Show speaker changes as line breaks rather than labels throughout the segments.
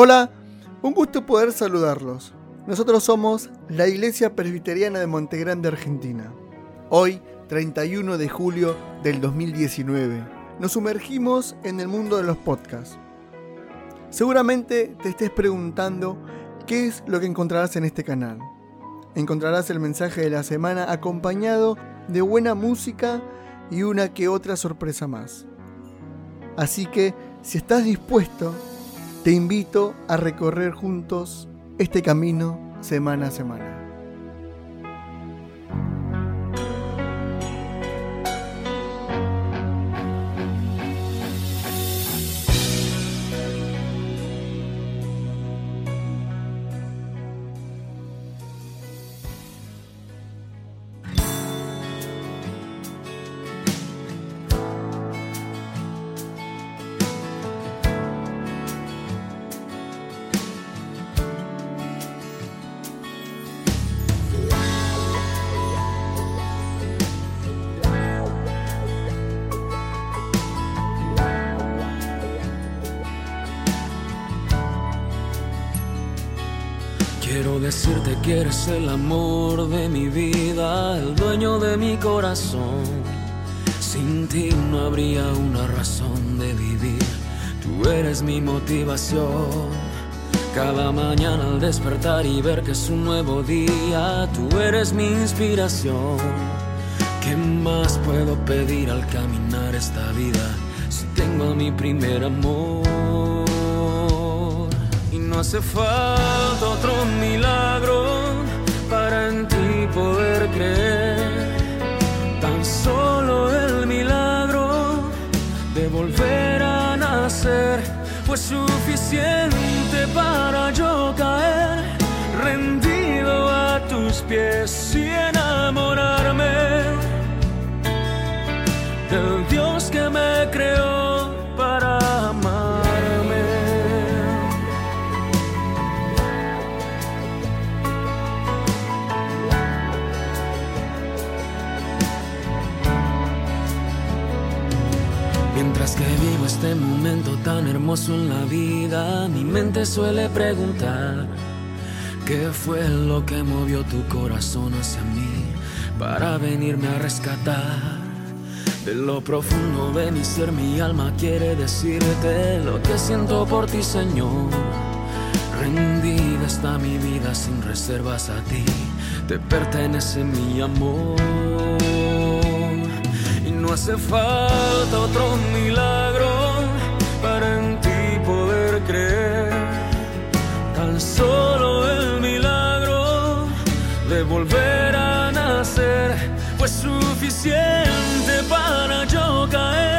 Hola, un gusto poder saludarlos. Nosotros somos la Iglesia Presbiteriana de Montegrande, Argentina. Hoy, 31 de julio del 2019, nos sumergimos en el mundo de los podcasts. Seguramente te estés preguntando qué es lo que encontrarás en este canal. Encontrarás el mensaje de la semana acompañado de buena música y una que otra sorpresa más. Así que, si estás dispuesto, te invito a recorrer juntos este camino semana a semana.
Decirte que eres el amor de mi vida, el dueño de mi corazón. Sin ti no habría una razón de vivir, tú eres mi motivación. Cada mañana al despertar y ver que es un nuevo día, tú eres mi inspiración. ¿Qué más puedo pedir al caminar esta vida si tengo a mi primer amor? Y no hace falta otro milagro Tan solo el milagro de volver a nacer fue suficiente para yo caer rendido a tus pies y enamorarme del Dios que me creó Mientras que vivo este momento tan hermoso en la vida, mi mente suele preguntar, ¿qué fue lo que movió tu corazón hacia mí para venirme a rescatar? De lo profundo de mi ser, mi alma quiere decirte lo que siento por ti, Señor. Rendida está mi vida sin reservas a ti, te pertenece mi amor. Hace falta otro milagro para en ti poder creer. Tan solo el milagro de volver a nacer fue suficiente para yo caer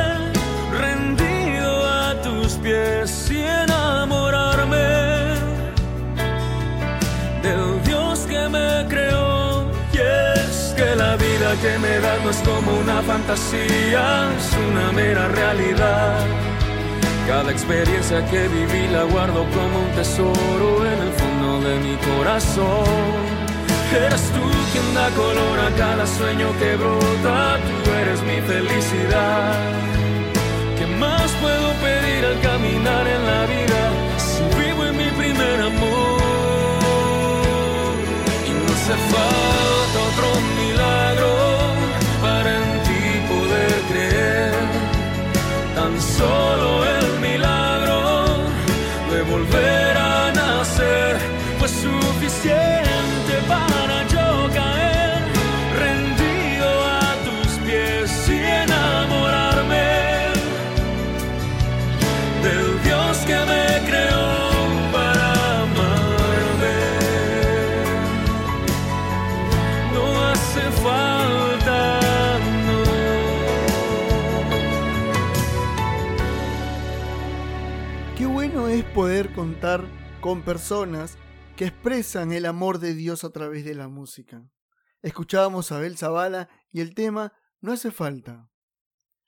vida que me da no es como una fantasía, es una mera realidad. Cada experiencia que viví la guardo como un tesoro en el fondo de mi corazón. Eres tú quien da color a cada sueño que brota, tú eres mi felicidad. ¿Qué más puedo pedir al caminar en la vida si vivo en mi primer amor? Y no hace falta
contar con personas que expresan el amor de Dios a través de la música. Escuchábamos a Abel Zavala y el tema No hace falta.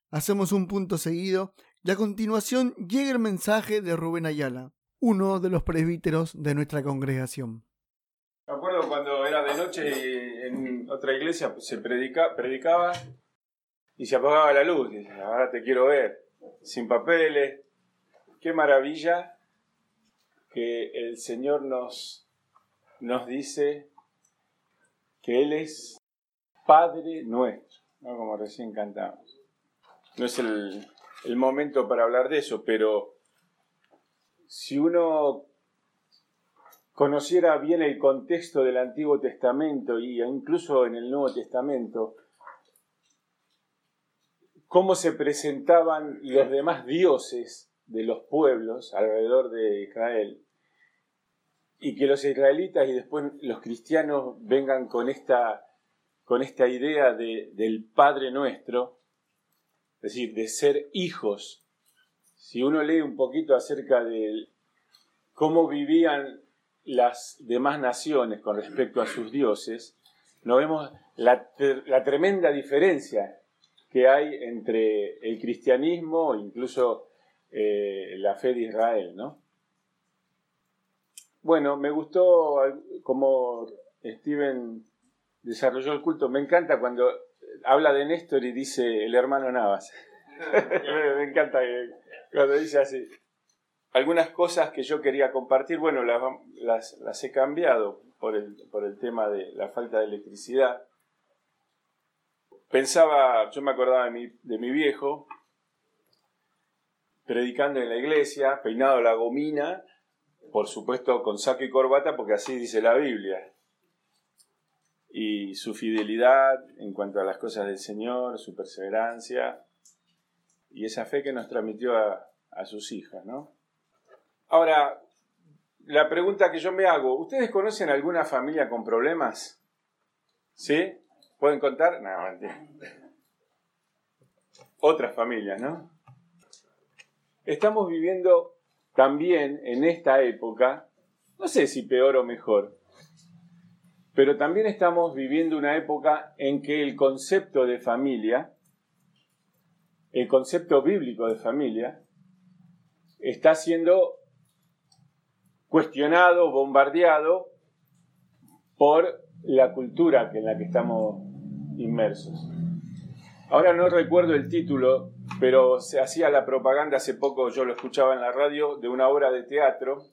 Hacemos un punto seguido y a continuación llega el mensaje de Rubén Ayala, uno de los presbíteros de nuestra congregación.
Me acuerdo cuando era de noche y en otra iglesia pues, se predica, predicaba y se apagaba la luz. Y ahora te quiero ver, sin papeles. Qué maravilla que el Señor nos, nos dice que Él es Padre nuestro, ¿no? como recién cantamos. No es el, el momento para hablar de eso, pero si uno conociera bien el contexto del Antiguo Testamento y incluso en el Nuevo Testamento, cómo se presentaban los demás dioses de los pueblos alrededor de Israel, y que los israelitas y después los cristianos vengan con esta, con esta idea de, del Padre nuestro, es decir, de ser hijos. Si uno lee un poquito acerca de cómo vivían las demás naciones con respecto a sus dioses, nos vemos la, la tremenda diferencia que hay entre el cristianismo incluso eh, la fe de Israel, ¿no? Bueno, me gustó cómo Steven desarrolló el culto. Me encanta cuando habla de Néstor y dice el hermano Navas. me encanta cuando dice así. Algunas cosas que yo quería compartir, bueno, las, he cambiado por el, tema de la falta de electricidad. Pensaba, yo me acordaba de mi viejo, predicando en la iglesia, peinado la gomina, por supuesto con saco y corbata, porque así dice la Biblia. Y su fidelidad en cuanto a las cosas del Señor, su perseverancia y esa fe que nos transmitió a, sus hijas, ¿no? Ahora, la pregunta que yo me hago, ¿ustedes conocen alguna familia con problemas? ¿Sí? ¿Pueden contar? No, mentira. Otras familias, ¿no? Estamos viviendo también en esta época, no sé si peor o mejor, pero también estamos viviendo una época en que el concepto de familia, el concepto bíblico de familia, está siendo cuestionado, bombardeado por la cultura en la que estamos inmersos. Ahora no recuerdo el título, pero se hacía la propaganda hace poco, yo lo escuchaba en la radio, de una obra de teatro,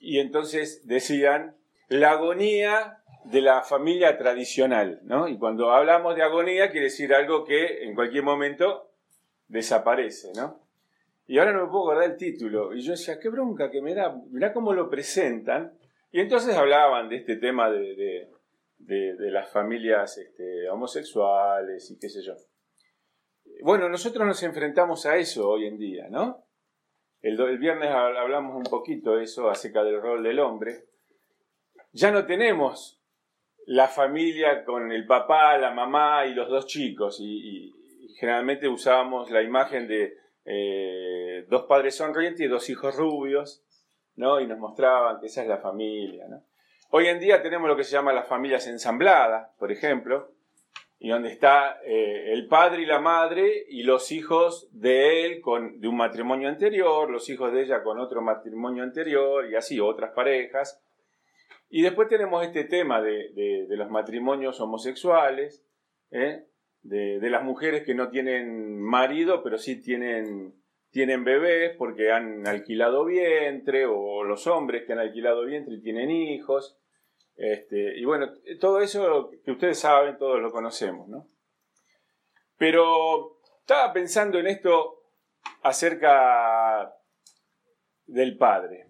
y entonces decían la agonía de la familia tradicional, ¿no? Y cuando hablamos de agonía quiere decir algo que en cualquier momento desaparece, ¿no? Y ahora no me puedo acordar el título. Y yo decía, qué bronca que me da, mirá cómo lo presentan. Y entonces hablaban de este tema de de, las familias este, homosexuales y qué sé yo. Bueno, nosotros nos enfrentamos a eso hoy en día, ¿no? El, el viernes hablamos un poquito de eso acerca del rol del hombre. Ya no tenemos la familia con el papá, la mamá y los dos chicos. Y, generalmente usábamos la imagen de eh, dos padres sonrientes y dos hijos rubios, ¿no? Y nos mostraban que esa es la familia, ¿no? Hoy en día tenemos lo que se llama las familias ensambladas, por ejemplo, y donde está eh, el padre y la madre y los hijos de él con, de un matrimonio anterior, los hijos de ella con otro matrimonio anterior y así otras parejas. Y después tenemos este tema de, los matrimonios homosexuales, ¿eh? de, las mujeres que no tienen marido, pero sí tienen, tienen bebés porque han alquilado vientre, o los hombres que han alquilado vientre y tienen hijos. Este, y bueno, todo eso que ustedes saben, todos lo conocemos, ¿no? Pero estaba pensando en esto acerca del Padre.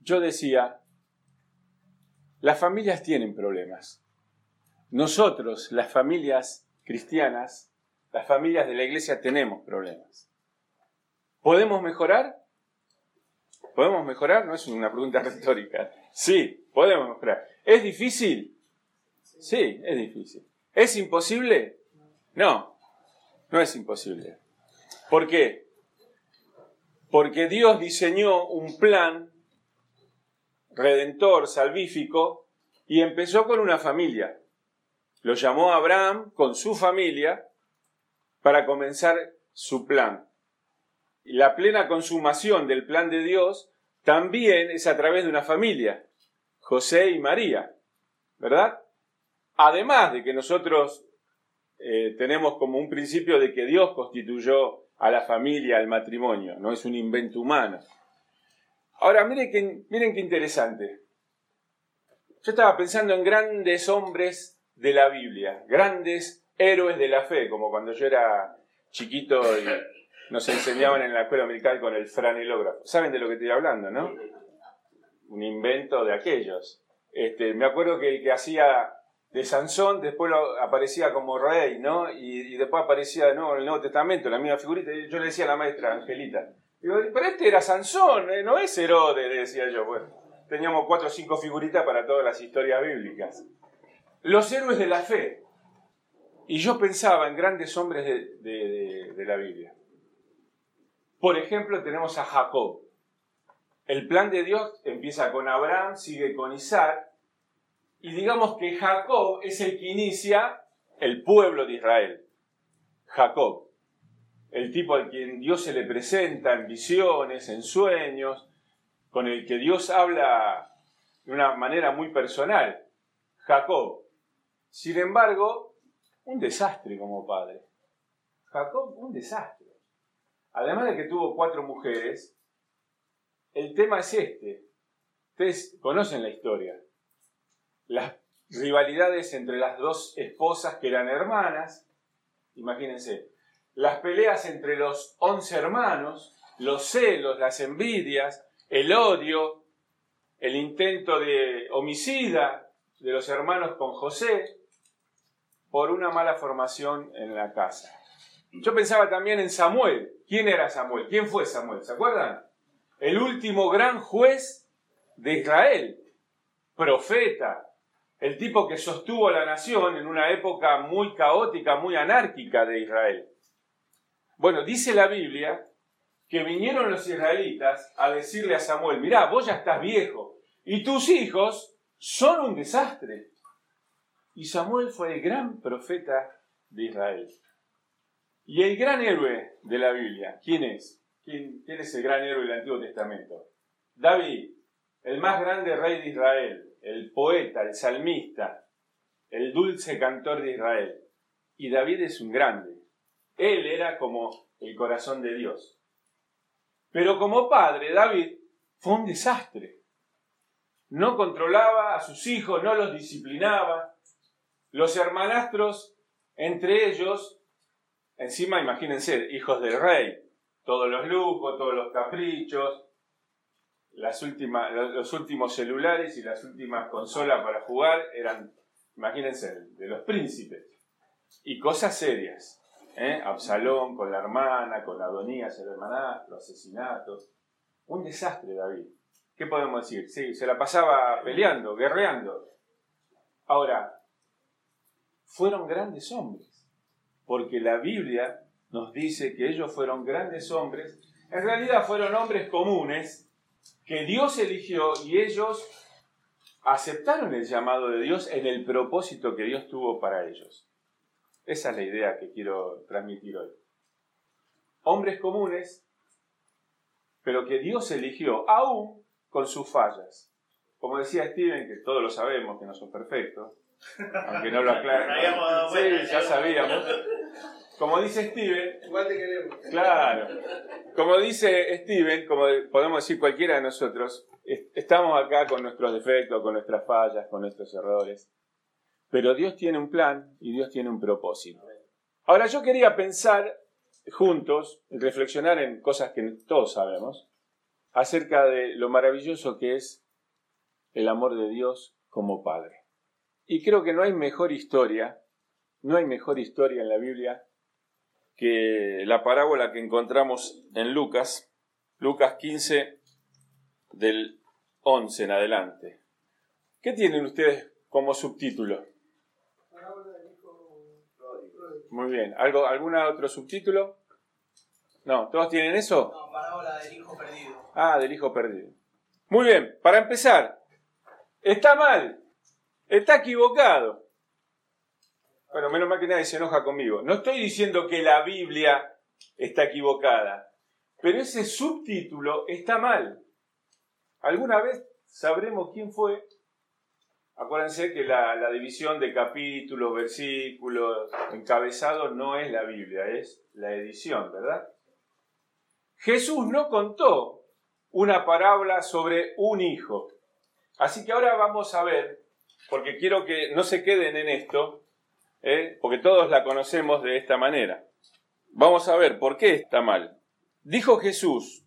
Yo decía, las familias tienen problemas. Nosotros, las familias cristianas, las familias de la iglesia, tenemos problemas. ¿Podemos mejorar? ¿Podemos mejorar? No es una pregunta retórica. Sí, podemos mejorar. ¿Es difícil? Sí, es difícil. ¿Es imposible? No, no es imposible. ¿Por qué? Porque Dios diseñó un plan redentor, salvífico, y empezó con una familia. Lo llamó Abraham con su familia para comenzar su plan. La plena consumación del plan de Dios también es a través de una familia, José y María, ¿verdad? Además de que nosotros eh, tenemos como un principio de que Dios constituyó a la familia, al matrimonio, no es un invento humano. Ahora, miren qué, miren qué interesante. Yo estaba pensando en grandes hombres de la Biblia, grandes héroes de la fe, como cuando yo era chiquito y nos enseñaban en la escuela militar con el franelógrafo. ¿Saben de lo que estoy hablando, no? Un invento de aquellos. Este, me acuerdo que el que hacía de Sansón después aparecía como rey, ¿no? Y, después aparecía de nuevo en el Nuevo Testamento, la misma figurita. Y yo le decía a la maestra Angelita, digo, pero este era Sansón, ¿eh? no es Herodes, decía yo. Bueno, teníamos cuatro o cinco figuritas para todas las historias bíblicas. Los héroes de la fe. Y yo pensaba en grandes hombres de, de la Biblia. Por ejemplo, tenemos a Jacob. El plan de Dios empieza con Abraham, sigue con Isaac, y digamos que Jacob es el que inicia el pueblo de Israel. Jacob, el tipo al quien Dios se le presenta en visiones, en sueños, con el que Dios habla de una manera muy personal. Jacob. Sin embargo, un desastre como padre. Jacob, un desastre. Además de que tuvo cuatro mujeres, el tema es este. Ustedes conocen la historia. Las rivalidades entre las dos esposas que eran hermanas, imagínense, las peleas entre los once hermanos, los celos, las envidias, el odio, el intento de homicida de los hermanos con José por una mala formación en la casa. Yo pensaba también en Samuel. ¿Quién era Samuel? ¿Quién fue Samuel? ¿Se acuerdan? El último gran juez de Israel, profeta, el tipo que sostuvo la nación en una época muy caótica, muy anárquica de Israel. Bueno, dice la Biblia que vinieron los israelitas a decirle a Samuel, mirá, vos ya estás viejo y tus hijos son un desastre. Y Samuel fue el gran profeta de Israel. Y el gran héroe de la Biblia, ¿quién es? ¿Quién, es el gran héroe del Antiguo Testamento? David, el más grande rey de Israel, el poeta, el salmista, el dulce cantor de Israel. Y David es un grande. Él era como el corazón de Dios. Pero como padre, David fue un desastre. No controlaba a sus hijos, no los disciplinaba. Los hermanastros, entre ellos, Encima, imagínense, hijos del rey, todos los lujos, todos los caprichos, las últimas, los últimos celulares y las últimas consolas para jugar eran, imagínense, de los príncipes. Y cosas serias. ¿eh? Absalón con la hermana, con Adonías, el hermanastro, asesinatos. Un desastre, David. ¿Qué podemos decir? Sí, se la pasaba peleando, guerreando. Ahora, fueron grandes hombres porque la Biblia nos dice que ellos fueron grandes hombres, en realidad fueron hombres comunes que Dios eligió y ellos aceptaron el llamado de Dios en el propósito que Dios tuvo para ellos. Esa es la idea que quiero transmitir hoy. Hombres comunes, pero que Dios eligió, aún con sus fallas. Como decía Steven, que todos lo sabemos, que no son perfectos, aunque no lo aclaren. Sí, ya sabíamos. Como dice Steven.
Igual te queremos.
Claro. Como dice Steven, como podemos decir cualquiera de nosotros, estamos acá con nuestros defectos, con nuestras fallas, con nuestros errores. Pero Dios tiene un plan y Dios tiene un propósito. Ahora yo quería pensar juntos, reflexionar en cosas que todos sabemos, acerca de lo maravilloso que es el amor de Dios como Padre. Y creo que no hay mejor historia, no hay mejor historia en la Biblia que la parábola que encontramos en Lucas, Lucas 15 del 11 en adelante. ¿Qué tienen ustedes como subtítulo? Muy bien. ¿Algo, ¿Alguna otro subtítulo? No, ¿todos tienen eso?
No, parábola del hijo perdido.
Ah, del hijo perdido. Muy bien, para empezar, está mal Está equivocado. Bueno, menos mal que nadie se enoja conmigo. No estoy diciendo que la Biblia está equivocada, pero ese subtítulo está mal. ¿Alguna vez sabremos quién fue? Acuérdense que la, división de capítulos, versículos, encabezados no es la Biblia, es la edición, ¿verdad? Jesús no contó una parábola sobre un hijo. Así que ahora vamos a ver, porque quiero que no se queden en esto, ¿eh? porque todos la conocemos de esta manera. Vamos a ver por qué está mal. Dijo Jesús,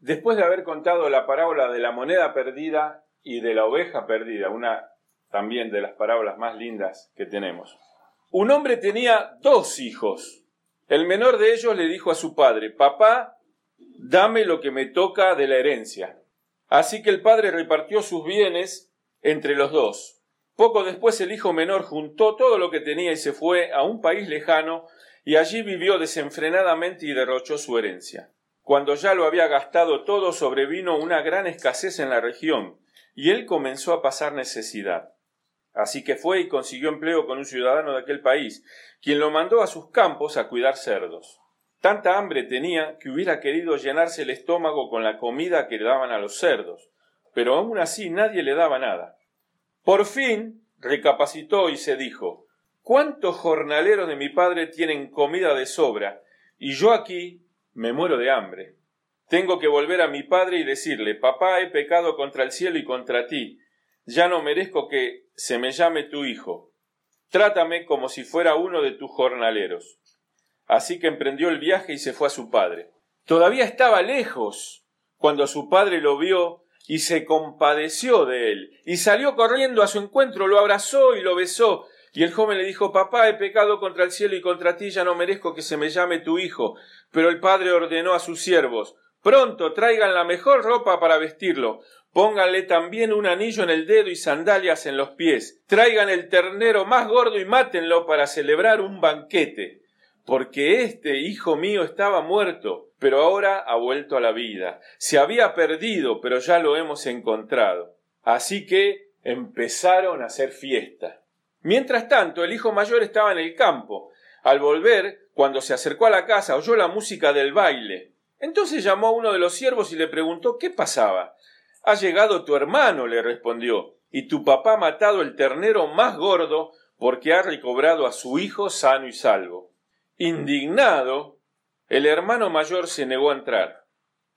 después de haber contado la parábola de la moneda perdida y de la oveja perdida, una también de las parábolas más lindas que tenemos. Un hombre tenía dos hijos. El menor de ellos le dijo a su padre, Papá, dame lo que me toca de la herencia. Así que el padre repartió sus bienes entre los dos. Poco después el hijo menor juntó todo lo que tenía y se fue a un país lejano y allí vivió desenfrenadamente y derrochó su herencia. Cuando ya lo había gastado todo sobrevino una gran escasez en la región y él comenzó a pasar necesidad. Así que fue y consiguió empleo con un ciudadano de aquel país, quien lo mandó a sus campos a cuidar cerdos. Tanta hambre tenía que hubiera querido llenarse el estómago con la comida que le daban a los cerdos, pero aún así nadie le daba nada. Por fin recapacitó y se dijo ¿Cuántos jornaleros de mi padre tienen comida de sobra? Y yo aquí me muero de hambre. Tengo que volver a mi padre y decirle Papá, he pecado contra el cielo y contra ti. Ya no merezco que se me llame tu hijo. Trátame como si fuera uno de tus jornaleros. Así que emprendió el viaje y se fue a su padre. Todavía estaba lejos cuando su padre lo vio y se compadeció de él, y salió corriendo a su encuentro, lo abrazó y lo besó. Y el joven le dijo Papá, he pecado contra el cielo y contra ti, ya no merezco que se me llame tu hijo. Pero el padre ordenó a sus siervos Pronto traigan la mejor ropa para vestirlo, Pónganle también un anillo en el dedo y sandalias en los pies. Traigan el ternero más gordo y mátenlo para celebrar un banquete. Porque este hijo mío estaba muerto, pero ahora ha vuelto a la vida. Se había perdido, pero ya lo hemos encontrado. Así que empezaron a hacer fiesta. Mientras tanto, el hijo mayor estaba en el campo. Al volver, cuando se acercó a la casa, oyó la música del baile. Entonces llamó a uno de los siervos y le preguntó qué pasaba. Ha llegado tu hermano, le respondió, y tu papá ha matado el ternero más gordo porque ha recobrado a su hijo sano y salvo. Indignado, el hermano mayor se negó a entrar.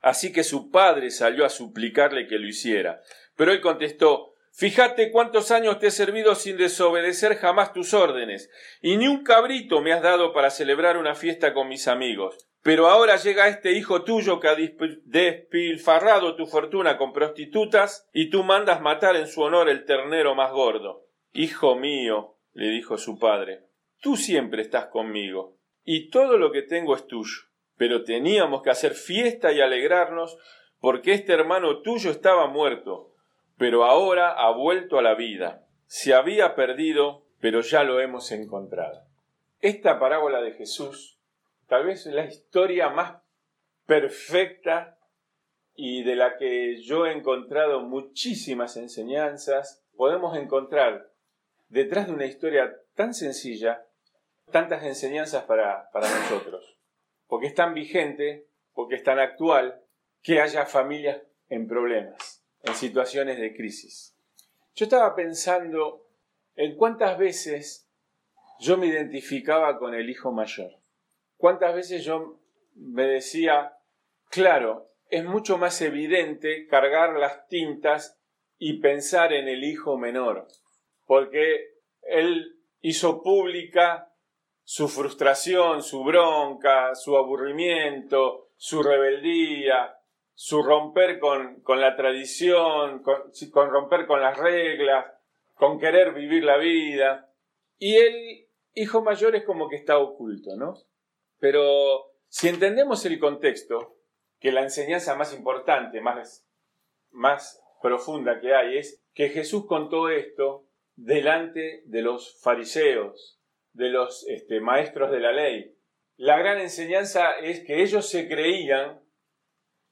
Así que su padre salió a suplicarle que lo hiciera. Pero él contestó Fíjate cuántos años te he servido sin desobedecer jamás tus órdenes, y ni un cabrito me has dado para celebrar una fiesta con mis amigos. Pero ahora llega este hijo tuyo que ha despilfarrado tu fortuna con prostitutas y tú mandas matar en su honor el ternero más gordo. Hijo mío, le dijo su padre, tú siempre estás conmigo y todo lo que tengo es tuyo. Pero teníamos que hacer fiesta y alegrarnos porque este hermano tuyo estaba muerto, pero ahora ha vuelto a la vida. Se había perdido, pero ya lo hemos encontrado. Esta parábola de Jesús tal vez la historia más perfecta y de la que yo he encontrado muchísimas enseñanzas, podemos encontrar detrás de una historia tan sencilla tantas enseñanzas para, para nosotros. Porque es tan vigente, porque es tan actual, que haya familias en problemas, en situaciones de crisis. Yo estaba pensando en cuántas veces yo me identificaba con el hijo mayor. ¿Cuántas veces yo me decía, claro, es mucho más evidente cargar las tintas y pensar en el hijo menor, porque él hizo pública su frustración, su bronca, su aburrimiento, su rebeldía, su romper con, la tradición, con, con romper con las reglas, con querer vivir la vida. Y el hijo mayor es como que está oculto, ¿no? Pero si entendemos el contexto, que la enseñanza más importante, más, más profunda que hay es que Jesús contó esto delante de los fariseos, de los este, maestros de la ley. La gran enseñanza es que ellos se creían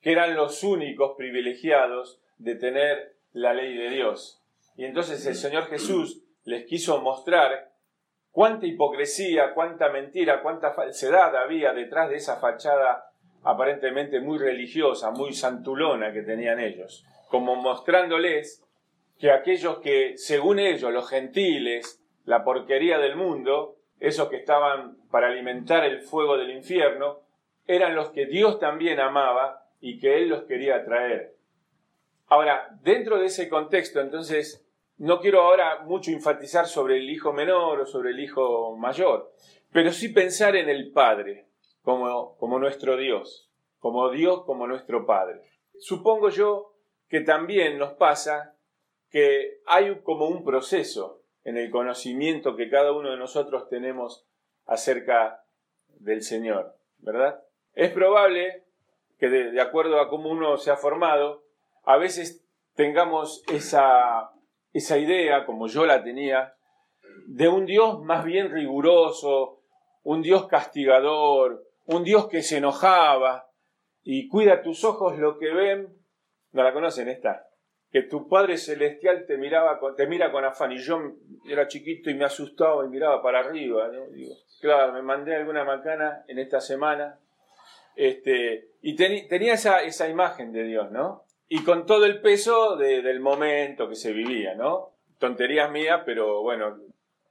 que eran los únicos privilegiados de tener la ley de Dios. Y entonces el Señor Jesús les quiso mostrar cuánta hipocresía, cuánta mentira, cuánta falsedad había detrás de esa fachada aparentemente muy religiosa, muy santulona que tenían ellos, como mostrándoles que aquellos que, según ellos, los gentiles, la porquería del mundo, esos que estaban para alimentar el fuego del infierno, eran los que Dios también amaba y que Él los quería traer. Ahora, dentro de ese contexto, entonces, no quiero ahora mucho enfatizar sobre el hijo menor o sobre el hijo mayor, pero sí pensar en el Padre como, como nuestro Dios, como Dios como nuestro Padre. Supongo yo que también nos pasa que hay como un proceso en el conocimiento que cada uno de nosotros tenemos acerca del Señor, ¿verdad? Es probable que de, acuerdo a cómo uno se ha formado, a veces tengamos esa, esa idea, como yo la tenía, de un Dios más bien riguroso, un Dios castigador, un Dios que se enojaba y cuida tus ojos lo que ven. ¿No la conocen esta? Que tu Padre Celestial te, miraba te mira con afán y yo era chiquito y me asustaba y miraba para arriba. Digo, claro, me mandé alguna macana en esta semana este, y tenía esa, esa, imagen de Dios, ¿no? Y con todo el peso del momento que se vivía, ¿no? Tonterías mías, pero bueno,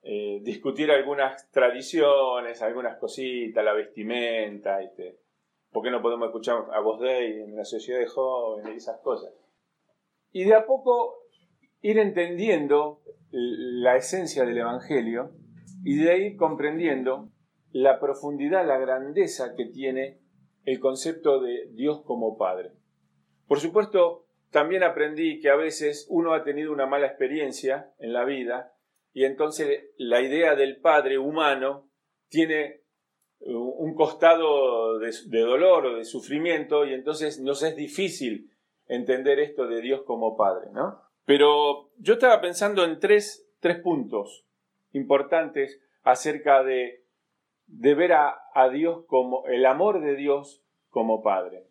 eh, discutir algunas tradiciones, algunas cositas, la vestimenta, este, ¿por qué no podemos escuchar a voz de en la sociedad de jóvenes y esas cosas? Y de a poco ir entendiendo la esencia del Evangelio y de ahí comprendiendo la profundidad, la grandeza que tiene el concepto de Dios como Padre. Por supuesto, también aprendí que a veces uno ha tenido una mala experiencia en la vida y entonces la idea del Padre humano tiene un costado de, dolor o de sufrimiento y entonces nos es difícil entender esto de Dios como Padre, ¿no? Pero yo estaba pensando en tres, tres puntos importantes acerca de de ver a, Dios como el amor de Dios como Padre.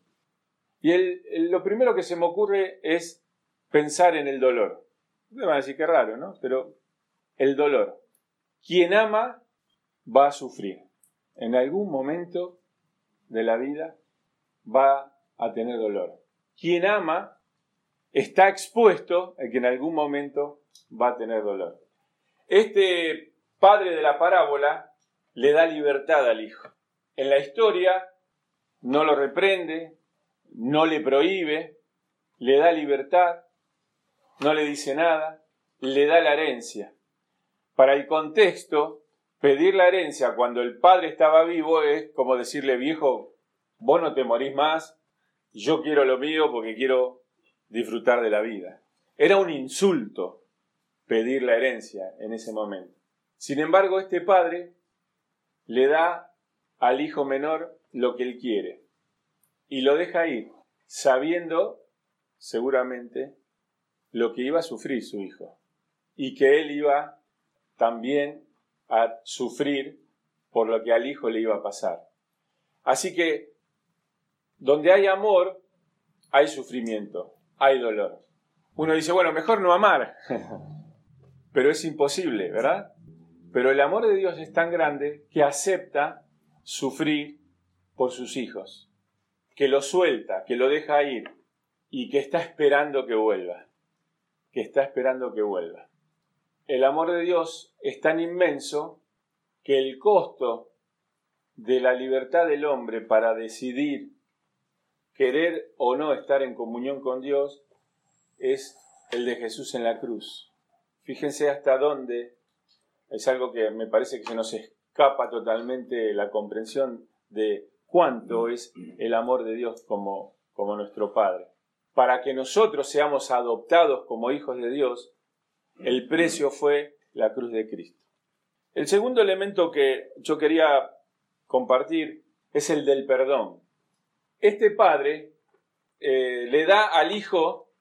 Y lo primero que se me ocurre es pensar en el dolor. Me van a decir que raro, ¿no? Pero el dolor. Quien ama va a sufrir. En algún momento de la vida va a tener dolor. Quien ama está expuesto a que en algún momento va a tener dolor. Este padre de la parábola le da libertad al hijo. En la historia no lo reprende, no le prohíbe, le da libertad, no le dice nada, le da la herencia. Para el contexto, pedir la herencia cuando el padre estaba vivo es como decirle, viejo, vos no te morís más, yo quiero lo mío porque quiero disfrutar de la vida. Era un insulto pedir la herencia en ese momento. Sin embargo, este padre le da al hijo menor lo que él quiere y lo deja ir, sabiendo seguramente lo que iba a sufrir su hijo y que él iba también a sufrir por lo que al hijo le iba a pasar. Así que donde hay amor, hay sufrimiento, hay dolor. Uno dice, bueno, mejor no amar, pero es imposible, ¿verdad? Pero el amor de Dios es tan grande que acepta sufrir por sus hijos, que lo suelta, que lo deja ir y que está esperando que vuelva, que está esperando que vuelva. El amor de Dios es tan inmenso que el costo de la libertad del hombre para decidir querer o no estar en comunión con Dios es el de Jesús en la cruz. Fíjense hasta dónde es algo que me parece que se nos escapa totalmente la comprensión de cuánto es el amor de Dios como, como nuestro Padre. Para que nosotros seamos adoptados como hijos de Dios, el precio fue la cruz de Cristo. El segundo elemento que yo quería compartir es el del perdón. Este padre eh, le da al hijo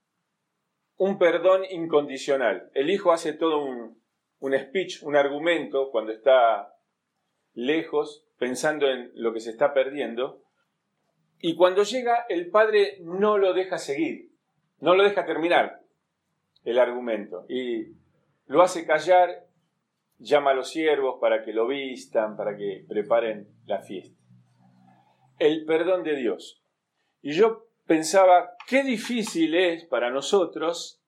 un perdón incondicional. El hijo hace todo un, un speech, un argumento, cuando está lejos, pensando en lo que se está perdiendo, y cuando llega el padre no lo deja seguir, no lo deja terminar el argumento, y lo hace callar, llama a los siervos para que lo vistan, para que preparen la fiesta. El perdón de Dios. Y yo pensaba, qué difícil es para nosotros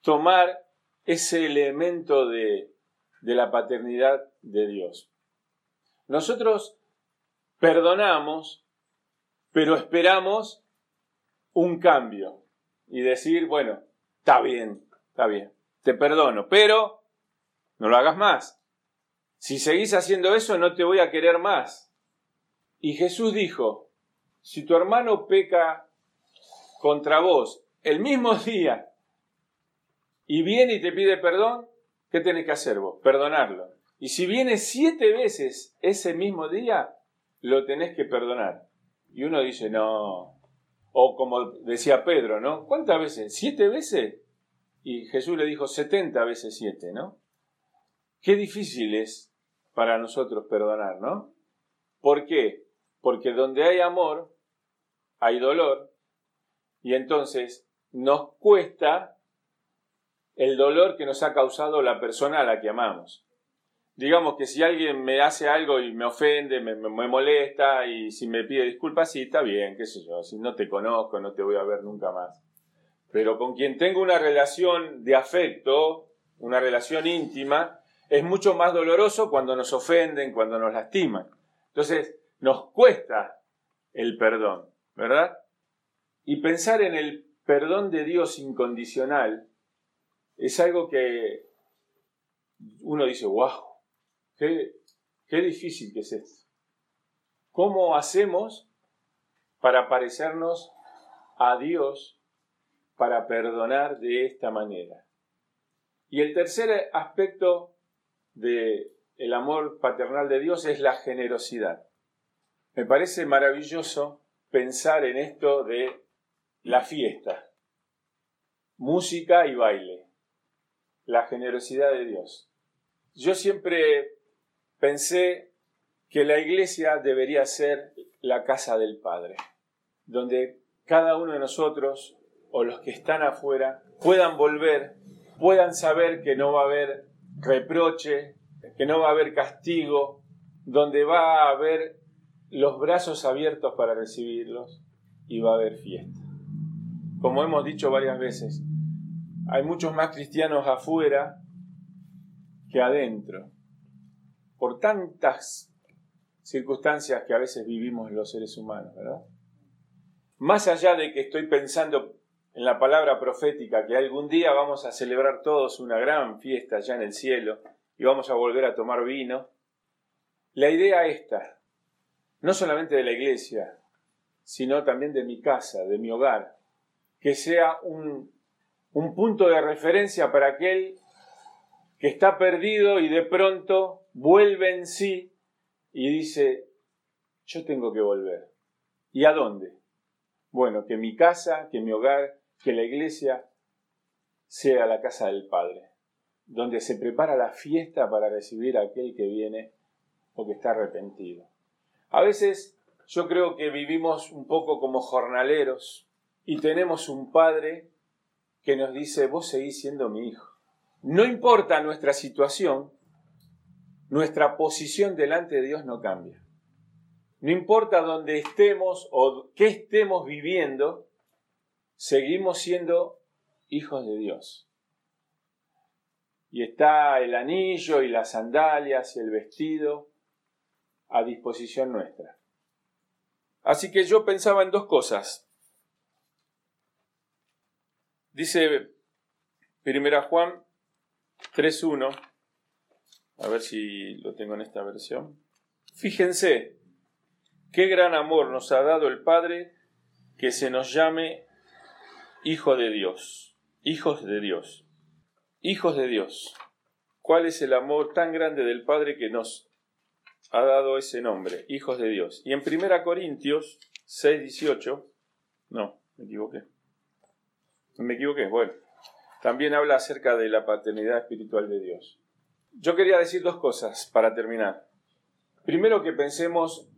tomar ese elemento de, la paternidad de Dios. Nosotros perdonamos, pero esperamos un cambio y decir, bueno, está bien, está bien, te perdono, pero no lo hagas más. Si seguís haciendo eso, no te voy a querer más. Y Jesús dijo, si tu hermano peca contra vos el mismo día y viene y te pide perdón, ¿qué tenés que hacer vos? Perdonarlo. Y si viene siete veces ese mismo día, lo tenés que perdonar. Y uno dice, no. O como decía Pedro, ¿no? ¿Cuántas veces? ¿Siete veces? Y Jesús le dijo setenta veces siete, ¿no? Qué difícil es para nosotros perdonar, ¿no? ¿Por qué? Porque donde hay amor, hay dolor, y entonces nos cuesta el dolor que nos ha causado la persona a la que amamos. Digamos que si alguien me hace algo y me ofende, me, molesta y si me pide disculpas, sí, está bien, qué sé yo, si no te conozco, no te voy a ver nunca más. Pero con quien tengo una relación de afecto, una relación íntima, es mucho más doloroso cuando nos ofenden, cuando nos lastiman. Entonces, nos cuesta el perdón, ¿verdad? Y pensar en el perdón de Dios incondicional es algo que uno dice, wow, qué, difícil que es esto. ¿Cómo hacemos para parecernos a Dios para perdonar de esta manera? Y el tercer aspecto del el amor paternal de Dios es la generosidad. Me parece maravilloso pensar en esto de la fiesta, música y baile, la generosidad de Dios. Yo siempre pensé que la iglesia debería ser la casa del Padre, donde cada uno de nosotros o los que están afuera puedan volver, puedan saber que no va a haber reproche, que no va a haber castigo, donde va a haber los brazos abiertos para recibirlos y va a haber fiesta como hemos dicho varias veces, hay muchos más cristianos afuera que adentro, por tantas circunstancias que a veces vivimos los seres humanos, ¿verdad? Más allá de que estoy pensando en la palabra profética que algún día vamos a celebrar todos una gran fiesta allá en el cielo y vamos a volver a tomar vino, la idea esta, no solamente de la iglesia, sino también de mi casa, de mi hogar, que sea un, punto de referencia para aquel que está perdido y de pronto vuelve en sí y dice, yo tengo que volver. ¿Y a dónde? Bueno, que mi casa, que mi hogar, que la iglesia sea la casa del Padre, donde se prepara la fiesta para recibir a aquel que viene o que está arrepentido. A veces yo creo que vivimos un poco como jornaleros, y tenemos un Padre que nos dice, vos seguís siendo mi hijo. No importa nuestra situación, nuestra posición delante de Dios no cambia. No importa dónde estemos o qué estemos viviendo, seguimos siendo hijos de Dios. Y está el anillo y las sandalias y el vestido a disposición nuestra. Así que yo pensaba en dos cosas. Dice Primera Juan 3.1, a ver si lo tengo en esta versión. Fíjense, qué gran amor nos ha dado el Padre que se nos llame Hijo de Dios, hijos de Dios, hijos de Dios. ¿Cuál es el amor tan grande del Padre que nos ha dado ese nombre, hijos de Dios? Y en Primera Corintios 6.18, no, me equivoqué. Me equivoqué, bueno. También habla acerca de la paternidad espiritual de Dios. Yo quería decir dos cosas para terminar. Primero que pensemos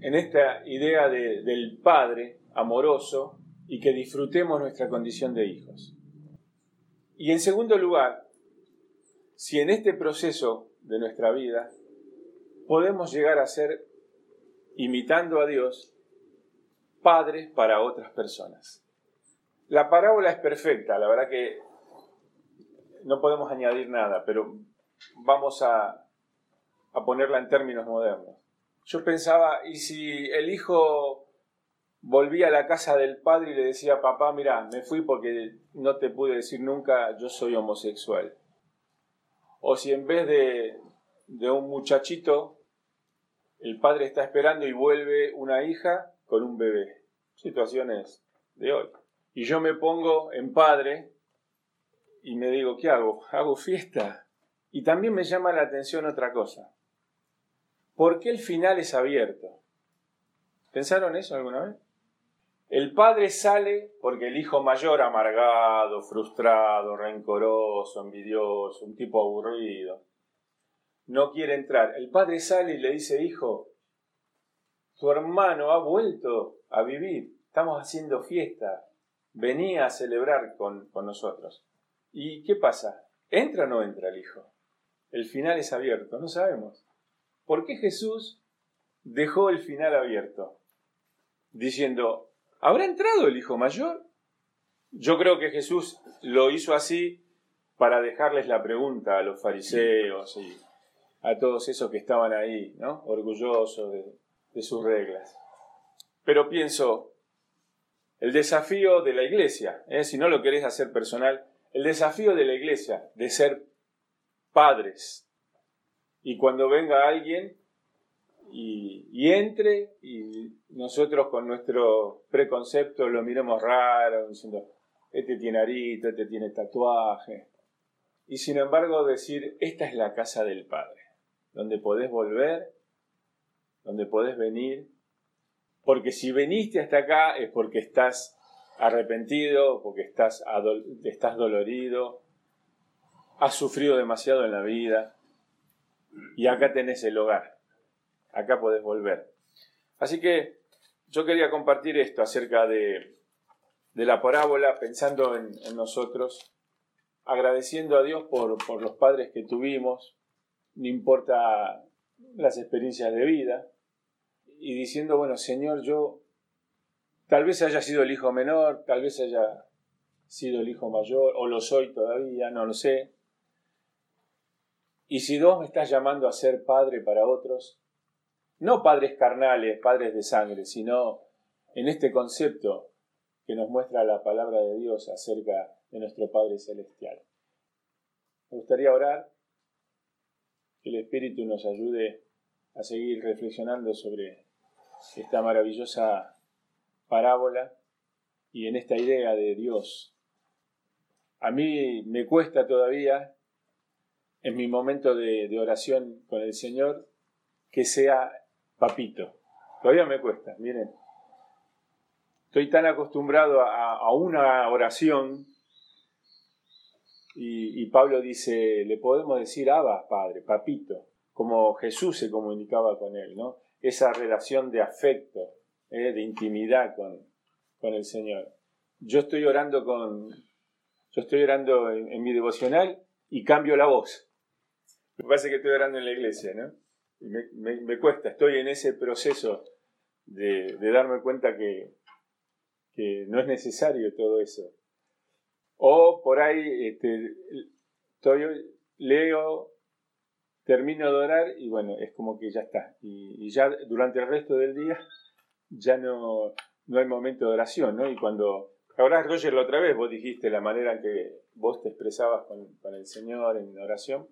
en esta idea del Padre amoroso y que disfrutemos nuestra condición de hijos. Y en segundo lugar, si en este proceso de nuestra vida podemos llegar a ser, imitando a Dios, padres para otras personas. La parábola es perfecta, la verdad que no podemos añadir nada, pero vamos a, ponerla en términos modernos. Yo pensaba, ¿y si el hijo volví a la casa del padre y le decía, papá, mira, me fui porque no te pude decir nunca yo soy homosexual. O si en vez de, de un muchachito, el padre está esperando y vuelve una hija con un bebé. Situaciones de hoy. Y yo me pongo en padre y me digo, ¿qué hago? Hago fiesta. Y también me llama la atención otra cosa. ¿Por qué el final es abierto? ¿Pensaron eso alguna vez? El padre sale porque el hijo mayor, amargado, frustrado, rencoroso, envidioso, un tipo aburrido, no quiere entrar. El padre sale y le dice, hijo, tu hermano ha vuelto a vivir, estamos haciendo fiesta, venía a celebrar con, con nosotros. ¿Y qué pasa? ¿Entra o no entra el hijo? El final es abierto, no sabemos. ¿Por qué Jesús dejó el final abierto? Diciendo, ¿habrá entrado el hijo mayor? Yo creo que Jesús lo hizo así para dejarles la pregunta a los fariseos y a todos esos que estaban ahí, ¿no? orgullosos de, sus reglas. Pero pienso, el desafío de la iglesia, ¿eh? si no lo querés hacer personal, el desafío de la iglesia de ser padres. Y cuando venga alguien y, entre y nosotros con nuestro preconcepto lo miremos raro, diciendo, este tiene arito, este tiene tatuaje. Y sin embargo decir, esta es la casa del Padre, donde podés volver, donde podés venir, porque si veniste hasta acá es porque estás arrepentido, porque estás, estás dolorido, has sufrido demasiado en la vida, y acá tenés el hogar. Acá podés volver. Así que yo quería compartir esto acerca de, la parábola, pensando en, nosotros, agradeciendo a Dios por, por los padres que tuvimos, no importa las experiencias de vida, y diciendo, bueno, Señor, yo tal vez haya sido el hijo menor, tal vez haya sido el hijo mayor, o lo soy todavía, no lo sé. Y si Dios me estás llamando a ser padre para otros, no padres carnales, padres de sangre, sino en este concepto que nos muestra la palabra de Dios acerca de nuestro Padre Celestial. Me gustaría orar, que el Espíritu nos ayude a seguir reflexionando sobre esta maravillosa parábola y en esta idea de Dios. A mí me cuesta todavía, en mi momento de, oración con el Señor, que sea papito. Todavía me cuesta, miren. Estoy tan acostumbrado a, una oración y, Pablo dice, le podemos decir Abba, Padre, papito, como Jesús se comunicaba con él, ¿no? Esa relación de afecto, ¿eh? de intimidad con, con, el Señor. Yo estoy orando con, yo estoy orando en, en mi devocional y cambio la voz. Me parece que estoy orando en la iglesia, ¿no? me, cuesta, estoy en ese proceso de, darme cuenta que, que, no es necesario todo eso. O por ahí este, estoy, leo, termino de orar y bueno, es como que ya está. Y, ya durante el resto del día ya no, no hay momento de oración, ¿no? Y cuando... Ahora, Roger, la otra vez vos dijiste la manera en que vos te expresabas con, con el Señor en oración.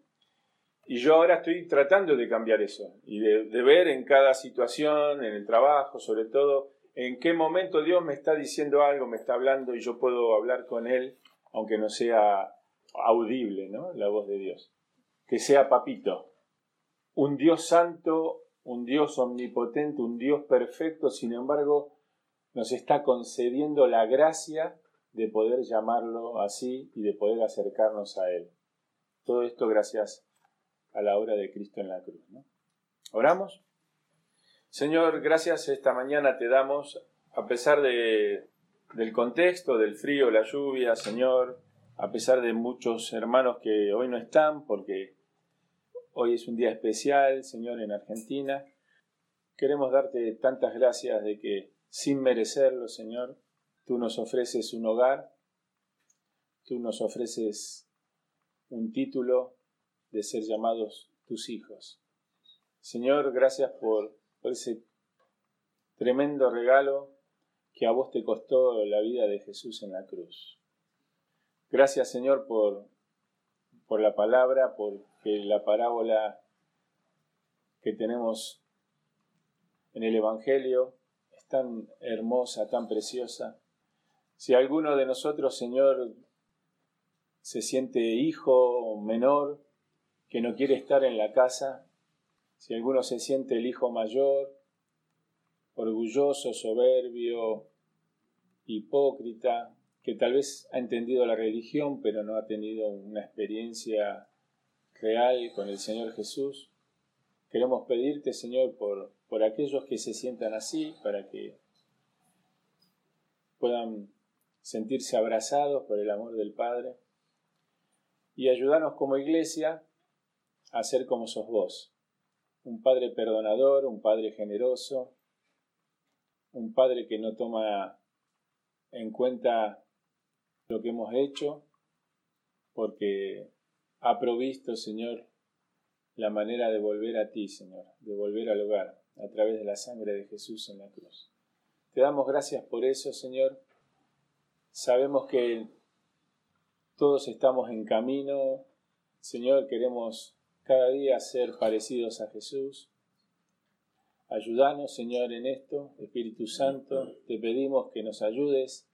Y yo ahora estoy tratando de cambiar eso y de, ver en cada situación, en el trabajo, sobre todo, en qué momento Dios me está diciendo algo, me está hablando y yo puedo hablar con Él, aunque no sea audible, ¿no? La voz de Dios. Que sea papito. Un Dios santo, un Dios omnipotente, un Dios perfecto, sin embargo, nos está concediendo la gracia de poder llamarlo así y de poder acercarnos a Él. Todo esto gracias a la obra de Cristo en la cruz. ¿Oramos? Señor, gracias esta mañana te damos, a pesar de, del contexto, del frío, la lluvia, Señor, a pesar de muchos hermanos que hoy no están, porque hoy es un día especial, Señor, en Argentina. Queremos darte tantas gracias de que, sin merecerlo, Señor, tú nos ofreces un hogar, tú nos ofreces un título, de ser llamados tus hijos. Señor, gracias por, ese tremendo regalo que a vos te costó la vida de Jesús en la cruz. Gracias Señor por, por la palabra, porque la parábola que tenemos en el Evangelio es tan hermosa, tan preciosa. Si alguno de nosotros, Señor, se siente hijo menor, que no quiere estar en la casa, si alguno se siente el hijo mayor, orgulloso, soberbio, hipócrita, que tal vez ha entendido la religión pero no ha tenido una experiencia real con el Señor Jesús, queremos pedirte, Señor, por, por aquellos que se sientan así, para que puedan sentirse abrazados por el amor del Padre. Y ayudarnos como iglesia a ser como sos vos, un Padre perdonador, un Padre generoso, un Padre que no toma en cuenta lo que hemos hecho, porque ha provisto, Señor, la manera de volver a ti, Señor, de volver al hogar a través de la sangre de Jesús en la cruz. Te damos gracias por eso, Señor. Sabemos que todos estamos en camino. Señor, queremos cada día ser parecidos a Jesús. Ayúdanos, Señor, en esto. Espíritu Santo, te pedimos que nos ayudes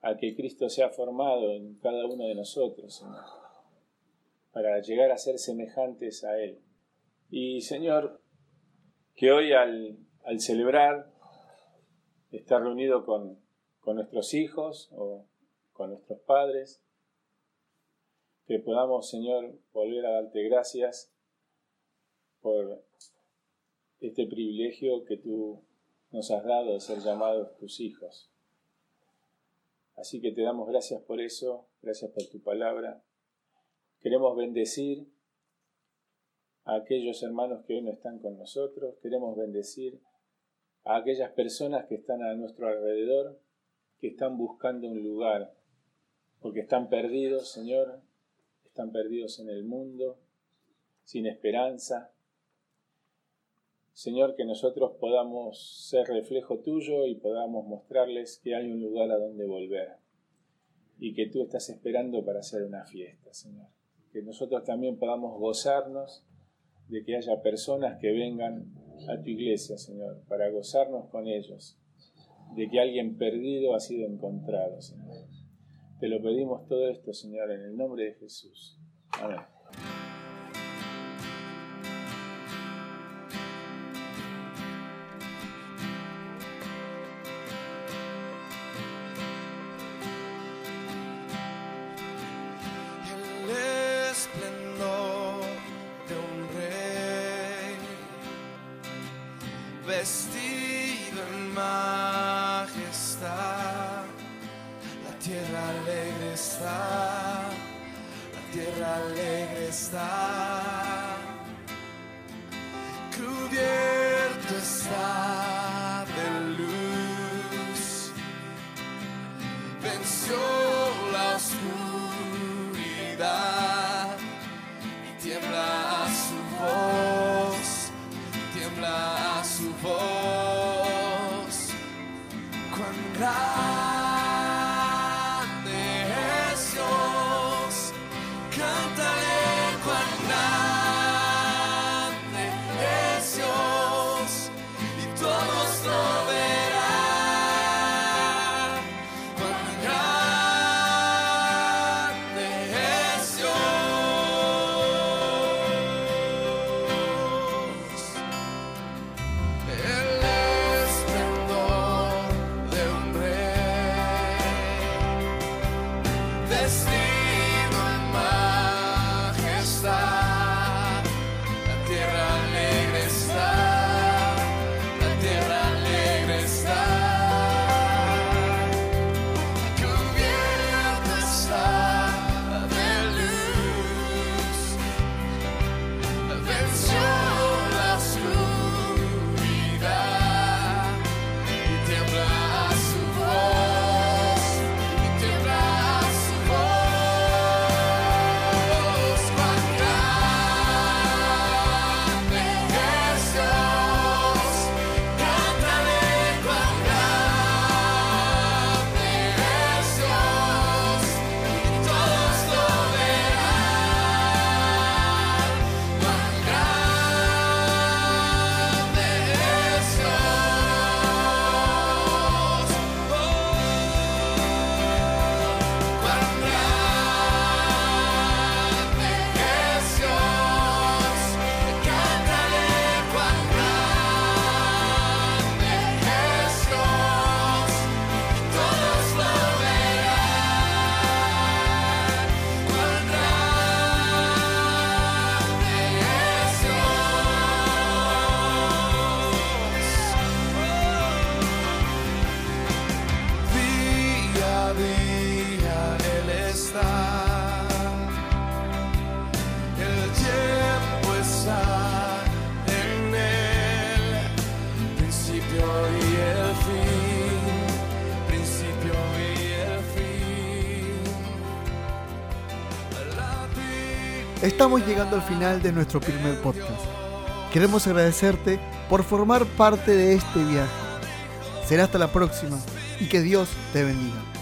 a que Cristo sea formado en cada uno de nosotros, Señor, para llegar a ser semejantes a Él. Y, Señor, que hoy al, celebrar, estar reunido con, con nuestros hijos o con nuestros padres, que podamos, Señor, volver a darte gracias por este privilegio que tú nos has dado de ser llamados tus hijos. Así que te damos gracias por eso, gracias por tu palabra. Queremos bendecir a aquellos hermanos que hoy no están con nosotros, queremos bendecir a aquellas personas que están a nuestro alrededor, que están buscando un lugar porque están perdidos, Señor, están perdidos en el mundo, sin esperanza. Señor, que nosotros podamos ser reflejo tuyo y podamos mostrarles que hay un lugar a donde volver y que tú estás esperando para hacer una fiesta, Señor. Que nosotros también podamos gozarnos de que haya personas que vengan a tu iglesia, Señor, para gozarnos con ellos, de que alguien perdido ha sido encontrado, Señor. Te lo pedimos todo esto, Señor, en el nombre de Jesús. Amén.
Estamos llegando al final de nuestro primer podcast. Queremos agradecerte por formar parte de este viaje. Será hasta la próxima y que Dios te bendiga.